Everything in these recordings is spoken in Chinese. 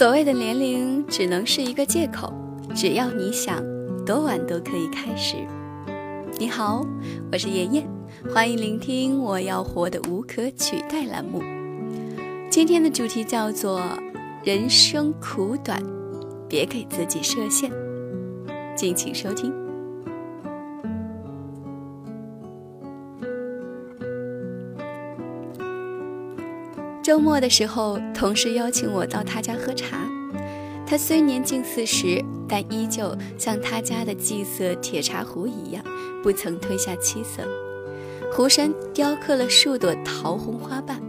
所谓的年龄只能是一个借口，只要你想，多晚都可以开始。你好，我是妍妍，欢迎聆听《我要活的无可取代》栏目。今天的主题叫做“人生苦短，别给自己设限”，敬请收听。周末的时候，同事邀请我到他家喝茶。他虽年近四十，但依旧像他家的祭色铁茶壶一样，不曾褪下漆色。壶身雕刻了数朵桃红花瓣，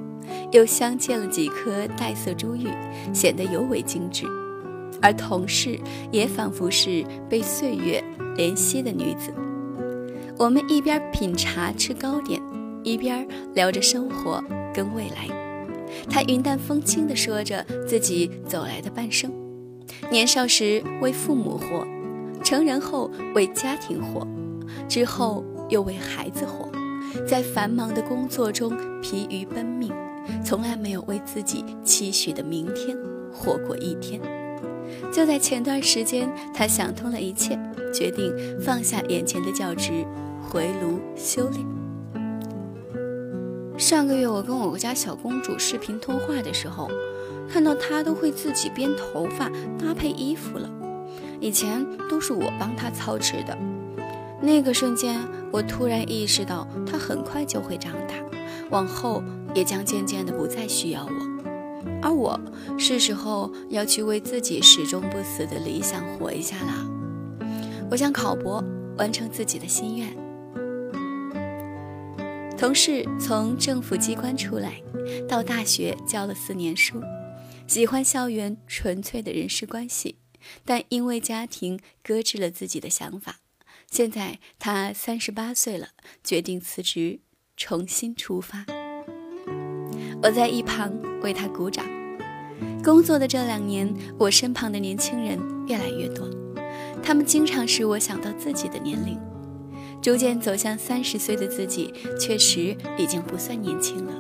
又镶嵌了几颗黛色珠玉，显得尤为精致。而同事也仿佛是被岁月怜惜的女子。我们一边品茶吃糕点，一边聊着生活跟未来。他云淡风轻地说着自己走来的半生：年少时为父母活，成人后为家庭活，之后又为孩子活，在繁忙的工作中疲于奔命，从来没有为自己期许的明天活过一天。就在前段时间，他想通了一切，决定放下眼前的教职，回炉修炼。上个月我跟我家小公主视频通话的时候，看到她都会自己编头发、搭配衣服了。以前都是我帮她操持的。那个瞬间，我突然意识到，她很快就会长大，往后也将渐渐的不再需要我。而我是时候要去为自己始终不死的理想活一下了。我想考博，完成自己的心愿。同事从政府机关出来，到大学教了四年书，喜欢校园纯粹的人事关系，但因为家庭搁置了自己的想法。现在他三十八岁了，决定辞职，重新出发。我在一旁为他鼓掌。工作的这两年，我身旁的年轻人越来越多，他们经常使我想到自己的年龄。逐渐走向三十岁的自己，确实已经不算年轻了。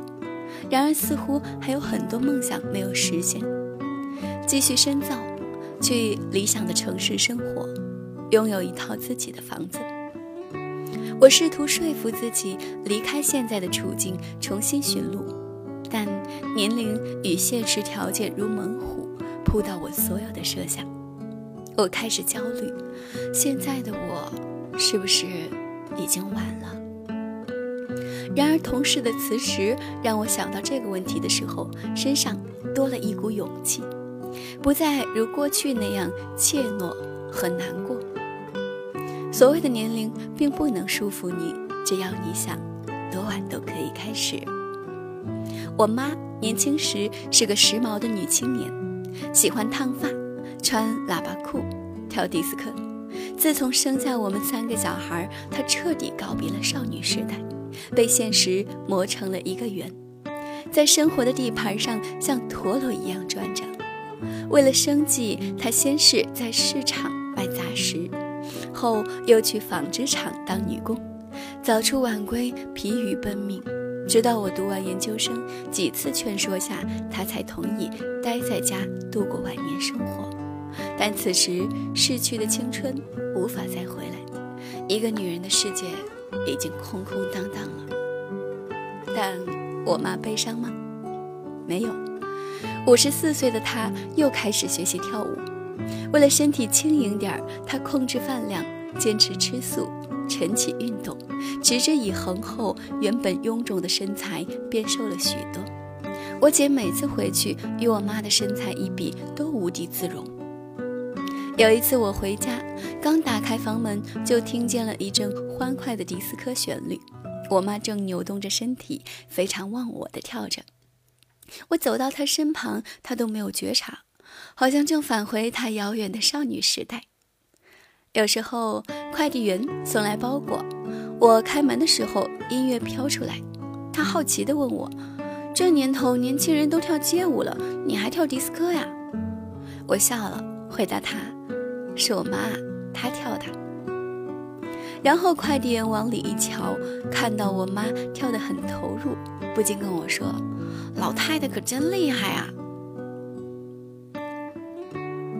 然而，似乎还有很多梦想没有实现。继续深造，去理想的城市生活，拥有一套自己的房子。我试图说服自己离开现在的处境，重新寻路，但年龄与现实条件如猛虎，扑倒我所有的设想。我开始焦虑：现在的我，是不是？已经晚了。然而，同事的辞职让我想到这个问题的时候，身上多了一股勇气，不再如过去那样怯懦和难过。所谓的年龄并不能束缚你，只要你想，多晚都可以开始。我妈年轻时是个时髦的女青年，喜欢烫发，穿喇叭裤，跳迪斯科。自从生下我们三个小孩，她彻底告别了少女时代，被现实磨成了一个圆，在生活的地盘上像陀螺一样转着。为了生计，她先是在市场卖杂食，后又去纺织厂当女工，早出晚归，疲于奔命。直到我读完研究生，几次劝说下，她才同意待在家度过晚年生活。但此时逝去的青春无法再回来，一个女人的世界已经空空荡荡了。但我妈悲伤吗？没有。五十四岁的她又开始学习跳舞，为了身体轻盈点儿，她控制饭量，坚持吃素，晨起运动，持之以恒后，原本臃肿的身材变瘦了许多。我姐每次回去与我妈的身材一比，都无地自容。有一次我回家，刚打开房门，就听见了一阵欢快的迪斯科旋律。我妈正扭动着身体，非常忘我的跳着。我走到她身旁，她都没有觉察，好像正返回她遥远的少女时代。有时候快递员送来包裹，我开门的时候，音乐飘出来，她好奇地问我：“这年头年轻人都跳街舞了，你还跳迪斯科呀？”我笑了，回答她。是我妈，她跳的。然后快递员往里一瞧，看到我妈跳得很投入，不禁跟我说：“老太太可真厉害啊！”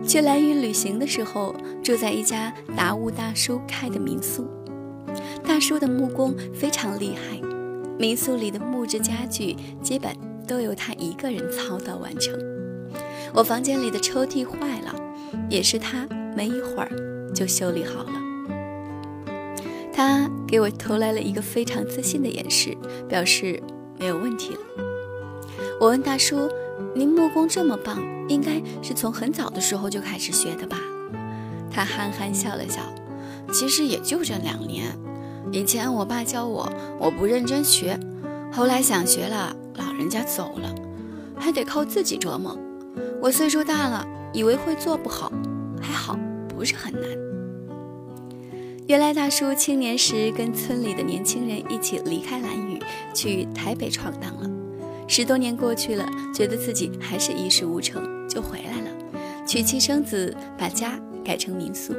去兰屿旅行的时候，住在一家达悟大叔开的民宿。大叔的木工非常厉害，民宿里的木质家具基本都由他一个人操刀完成。我房间里的抽屉坏了，也是他没一会儿就修理好了。他给我投来了一个非常自信的眼神，表示没有问题了。我问大叔：“您木工这么棒，应该是从很早的时候就开始学的吧？”他憨憨笑了笑：“其实也就这两年。以前我爸教我，我不认真学，后来想学了，老人家走了，还得靠自己琢磨。我岁数大了，以为会做不好，还好不是很难。”原来大叔青年时跟村里的年轻人一起离开兰屿，去台北闯荡了。十多年过去了，觉得自己还是一事无成，就回来了，娶妻生子，把家改成民宿。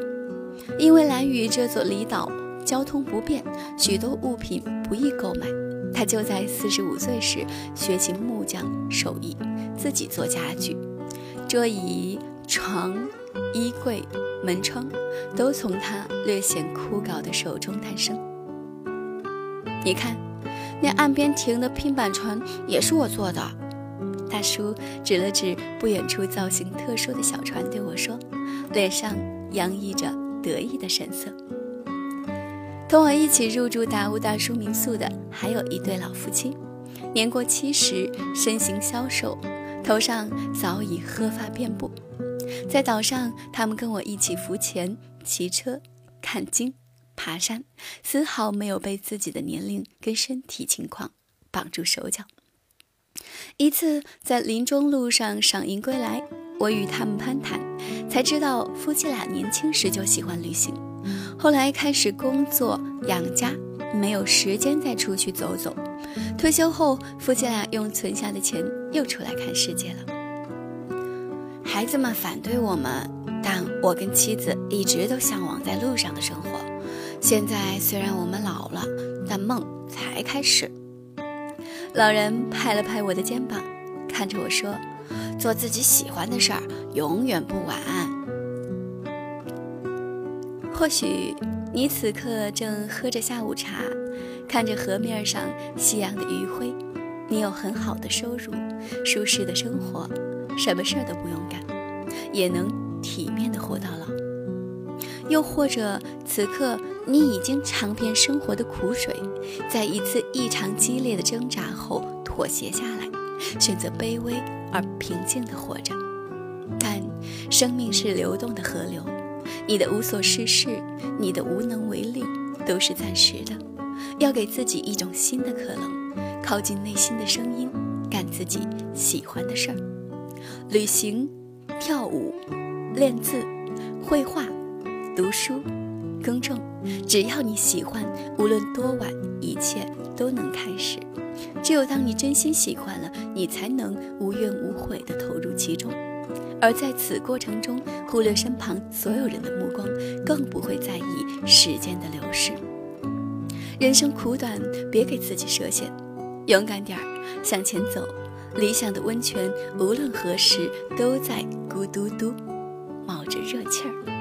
因为兰屿这座离岛交通不便，许多物品不易购买，他就在四十五岁时学习木匠手艺，自己做家具，桌椅、床、衣柜。门窗都从他略显枯槁的手中诞生。你看，那岸边停的拼板船也是我做的。大叔指了指不远处造型特殊的小船，对我说，脸上洋溢着得意的神色。同我一起入住达悟大叔民宿的还有一对老夫妻，年过七十，身形消瘦，头上早已鹤发遍布。在岛上，他们跟我一起浮潜、骑车、看鲸、爬山，丝毫没有被自己的年龄跟身体情况绑住手脚。一次在林中路上赏樱归来，我与他们攀谈，才知道夫妻俩年轻时就喜欢旅行，后来开始工作养家，没有时间再出去走走。退休后，夫妻俩用存下的钱又出来看世界了。孩子们反对我们，但我跟妻子一直都向往在路上的生活。现在虽然我们老了，但梦才开始。老人拍了拍我的肩膀，看着我说：“做自己喜欢的事儿，永远不晚。”或许你此刻正喝着下午茶，看着河面上夕阳的余晖，你有很好的收入，舒适的生活。什么事儿都不用干，也能体面的活到老。又或者此刻你已经尝遍生活的苦水，在一次异常激烈的挣扎后妥协下来，选择卑微而平静的活着。但生命是流动的河流，你的无所事事，你的无能为力，都是暂时的。要给自己一种新的可能，靠近内心的声音，干自己喜欢的事儿。旅行、跳舞、练字、绘画、读书、耕种，只要你喜欢，无论多晚，一切都能开始。只有当你真心喜欢了，你才能无怨无悔地投入其中。而在此过程中，忽略身旁所有人的目光，更不会在意时间的流逝。人生苦短，别给自己设限，勇敢点儿，向前走。理想的温泉，无论何时都在咕嘟嘟冒着热气儿。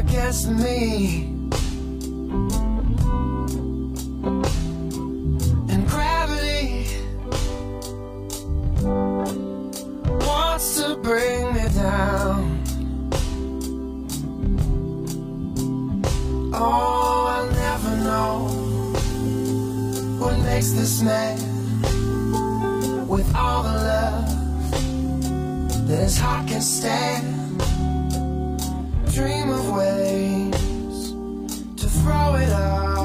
against me. And gravity Wants to bring me down. Oh, I'll never know What makes this man With all the love That his heart can stand dream of ways to throw it all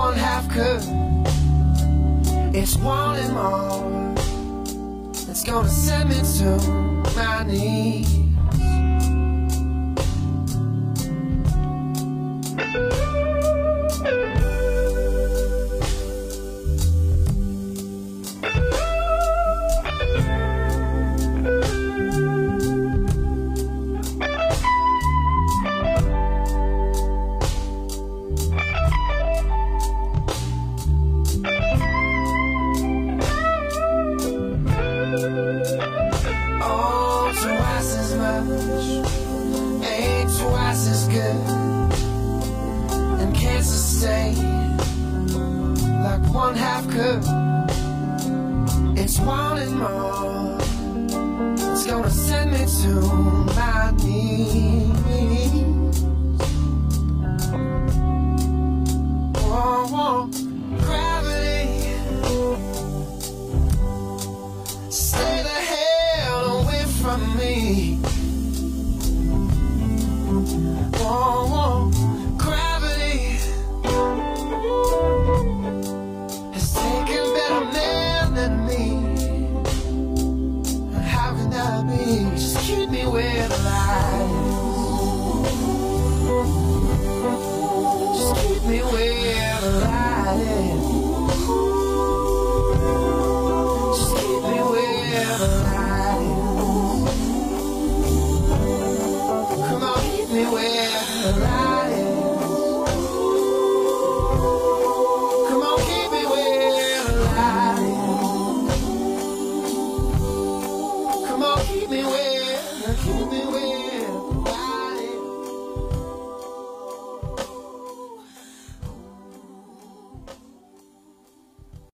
one half could. It's wanting more. It's gonna send me to my knees. It's wanting more. It's gonna send me to my knees.